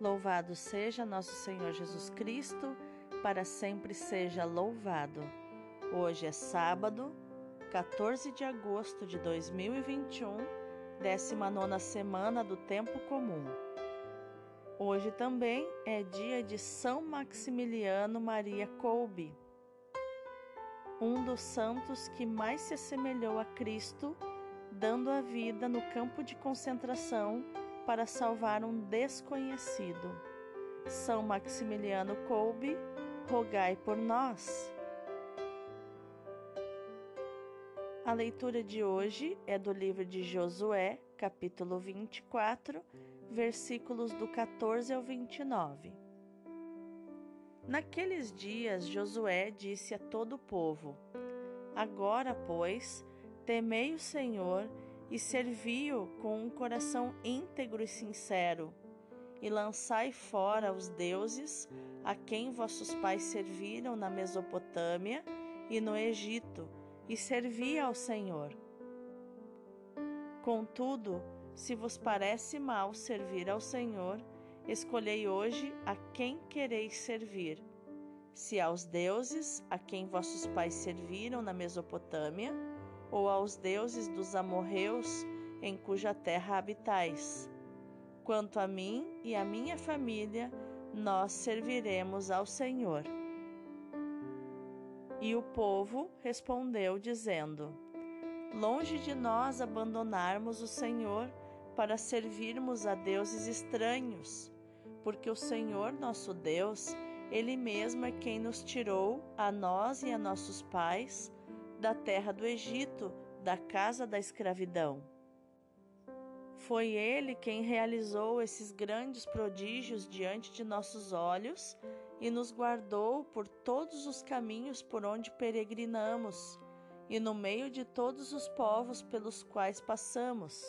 Louvado seja nosso Senhor Jesus Cristo, para sempre seja louvado. Hoje é sábado, 14 de agosto de 2021, 19 semana do Tempo Comum. Hoje também é dia de São Maximiliano Maria Kolbe, um dos santos que mais se assemelhou a Cristo, dando a vida no campo de concentração para salvar um desconhecido. São Maximiliano Kolbe, rogai por nós. A leitura de hoje é do livro de Josué, capítulo 24, versículos do 14 ao 29. Naqueles dias, Josué disse a todo o povo: Agora, pois, temei o Senhor e servi-o com um coração íntegro e sincero, e lançai fora os deuses a quem vossos pais serviram na Mesopotâmia e no Egito, e servi ao Senhor. Contudo, se vos parece mal servir ao Senhor, escolhei hoje a quem quereis servir. Se aos deuses a quem vossos pais serviram na Mesopotâmia, ou aos deuses dos amorreus em cuja terra habitais. Quanto a mim e a minha família, nós serviremos ao Senhor. E o povo respondeu, dizendo: Longe de nós abandonarmos o Senhor para servirmos a deuses estranhos, porque o Senhor nosso Deus, Ele mesmo é quem nos tirou, a nós e a nossos pais, da terra do Egito, da casa da escravidão. Foi ele quem realizou esses grandes prodígios diante de nossos olhos e nos guardou por todos os caminhos por onde peregrinamos e no meio de todos os povos pelos quais passamos.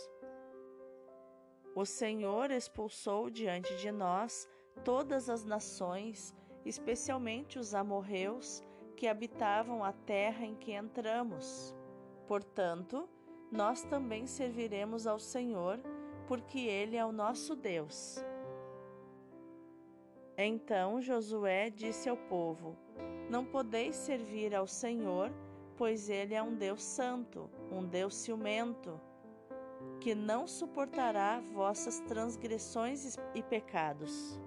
O Senhor expulsou diante de nós todas as nações, especialmente os amorreus, que habitavam a terra em que entramos. Portanto, nós também serviremos ao Senhor, porque Ele é o nosso Deus. Então Josué disse ao povo: Não podeis servir ao Senhor, pois Ele é um Deus santo, um Deus ciumento, que não suportará vossas transgressões e pecados.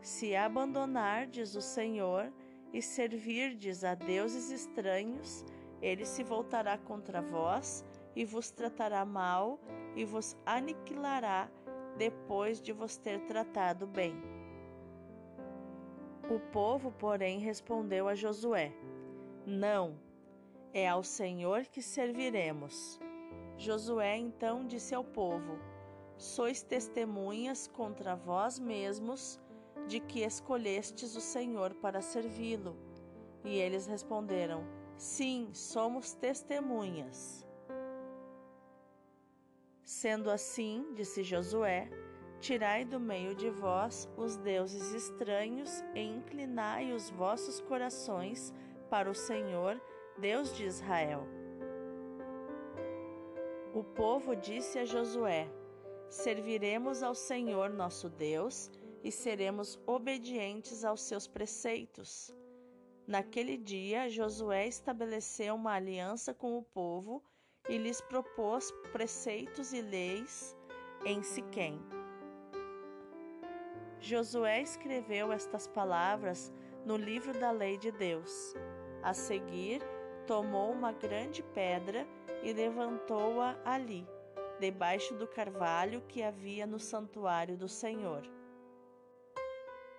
Se abandonardes o Senhor, e servirdes a deuses estranhos, ele se voltará contra vós e vos tratará mal e vos aniquilará depois de vos ter tratado bem. O povo, porém, respondeu a Josué: Não, é ao Senhor que serviremos. Josué então disse ao povo: Sois testemunhas contra vós mesmos de que escolhestes o Senhor para servi-lo. E eles responderam: Sim, somos testemunhas. Sendo assim, disse Josué, tirai do meio de vós os deuses estranhos e inclinai os vossos corações para o Senhor, Deus de Israel. O povo disse a Josué: Serviremos ao Senhor nosso Deus e seremos obedientes aos seus preceitos. Naquele dia, Josué estabeleceu uma aliança com o povo e lhes propôs preceitos e leis em Siquém. Josué escreveu estas palavras no livro da lei de Deus. A seguir, tomou uma grande pedra e levantou-a ali, debaixo do carvalho que havia no santuário do Senhor.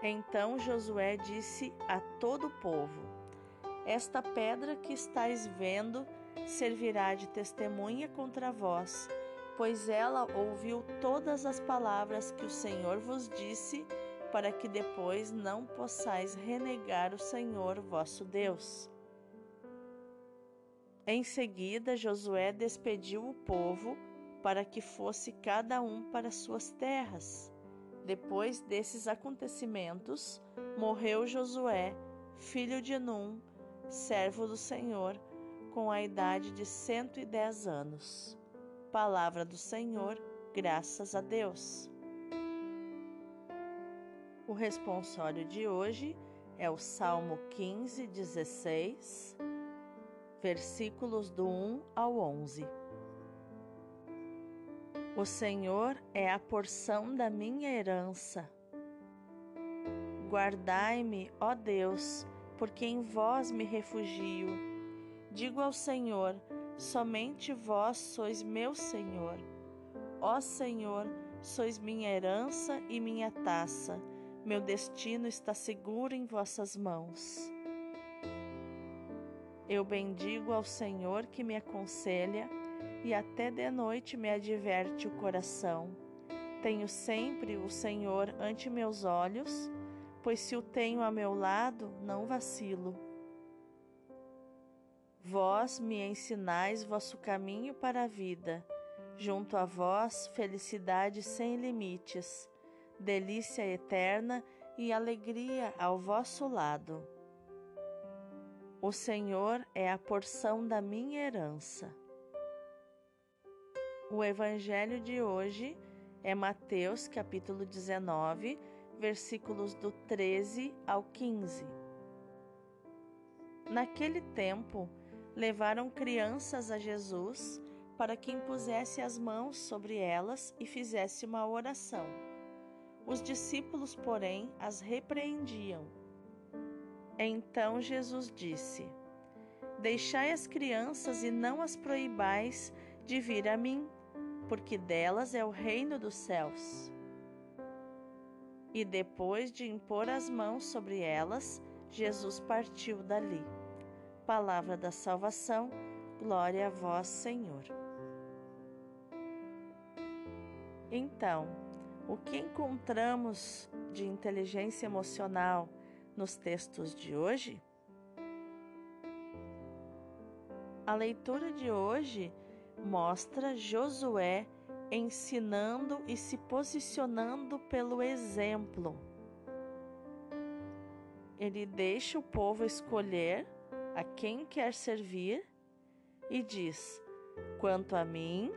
Então Josué disse a todo o povo: Esta pedra que estáis vendo servirá de testemunha contra vós, pois ela ouviu todas as palavras que o Senhor vos disse, para que depois não possais renegar o Senhor vosso Deus. Em seguida, Josué despediu o povo para que fosse cada um para suas terras. Depois desses acontecimentos, morreu Josué, filho de Num, servo do Senhor, com a idade de cento e dez anos. Palavra do Senhor, graças a Deus. O responsório de hoje é o Salmo 15, 16, versículos do 1 ao 11. O Senhor é a porção da minha herança. Guardai-me, ó Deus, porque em vós me refugio. Digo ao Senhor: somente vós sois meu Senhor. Ó Senhor, sois minha herança e minha taça. Meu destino está seguro em vossas mãos. Eu bendigo ao Senhor que me aconselha e até de noite me adverte o coração. Tenho sempre o Senhor ante meus olhos pois se o tenho a meu lado, não vacilo. Vós me ensinais vosso caminho para a vida, junto a vós, felicidade sem limites, delícia eterna e alegria ao vosso lado. O Senhor é a porção da minha herança. O evangelho de hoje é Mateus capítulo 19, versículos do 13 ao 15. Naquele tempo, levaram crianças a Jesus para que impusesse as mãos sobre elas e fizesse uma oração. Os discípulos, porém, as repreendiam. Então Jesus disse: Deixai as crianças e não as proibais de vir a mim, porque delas é o reino dos céus. E depois de impor as mãos sobre elas, Jesus partiu dali. Palavra da salvação, glória a vós, Senhor. Então, o que encontramos de inteligência emocional nos textos de hoje? A leitura de hoje mostra Josué ensinando e se posicionando pelo exemplo. Ele deixa o povo escolher a quem quer servir e diz: Quanto a mim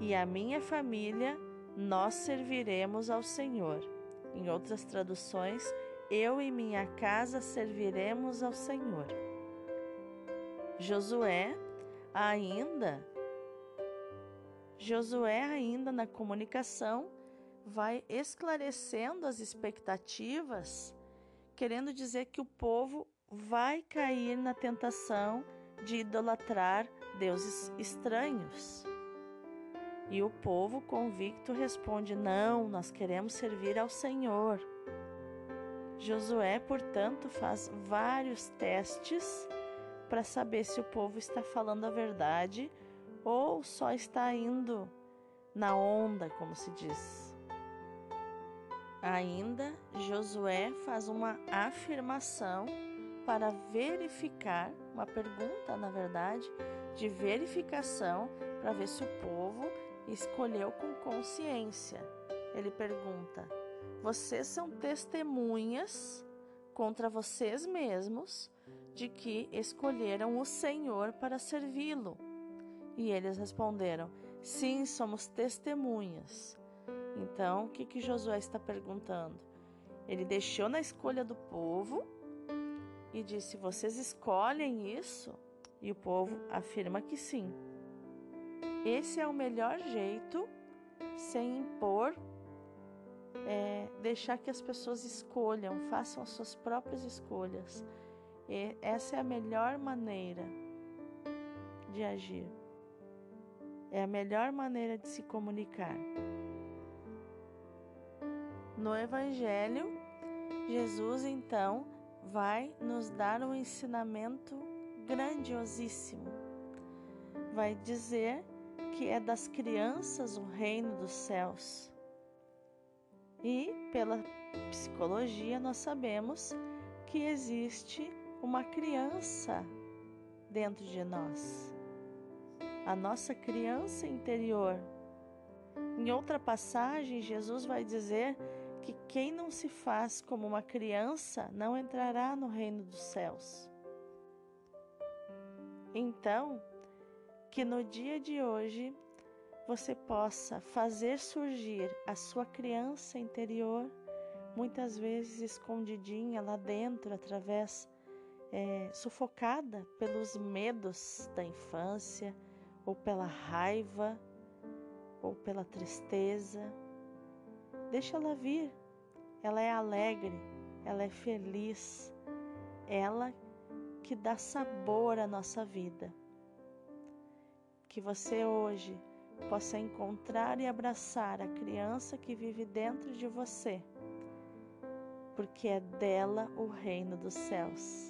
e a minha família, nós serviremos ao Senhor. Em outras traduções, eu e minha casa serviremos ao Senhor. Josué ainda Josué, ainda na comunicação, vai esclarecendo as expectativas, querendo dizer que o povo vai cair na tentação de idolatrar deuses estranhos. E o povo convicto responde: Não, nós queremos servir ao Senhor. Josué, portanto, faz vários testes para saber se o povo está falando a verdade ou só está indo na onda, como se diz. Ainda, Josué faz uma afirmação para verificar, uma pergunta, na verdade, de verificação para ver se o povo escolheu com consciência. Ele pergunta: Vocês são testemunhas contra vocês mesmos de que escolheram o Senhor para servi-lo. E eles responderam: Sim, somos testemunhas. Então, o que, que Josué está perguntando? Ele deixou na escolha do povo e disse: Vocês escolhem isso? E o povo afirma que sim. Esse é o melhor jeito, sem impor, é, deixar que as pessoas escolham, façam as suas próprias escolhas. E essa é a melhor maneira de agir. É a melhor maneira de se comunicar. No Evangelho, Jesus então vai nos dar um ensinamento grandiosíssimo. Vai dizer que é das crianças o reino dos céus. E pela psicologia nós sabemos que existe uma criança dentro de nós a nossa criança interior. Em outra passagem, Jesus vai dizer que quem não se faz como uma criança não entrará no reino dos céus. Então, que no dia de hoje você possa fazer surgir a sua criança interior, muitas vezes escondidinha lá dentro, através, é, sufocada pelos medos da infância, ou pela raiva, ou pela tristeza. Deixa ela vir, ela é alegre, ela é feliz, ela que dá sabor à nossa vida. Que você hoje possa encontrar e abraçar a criança que vive dentro de você, porque é dela o reino dos céus.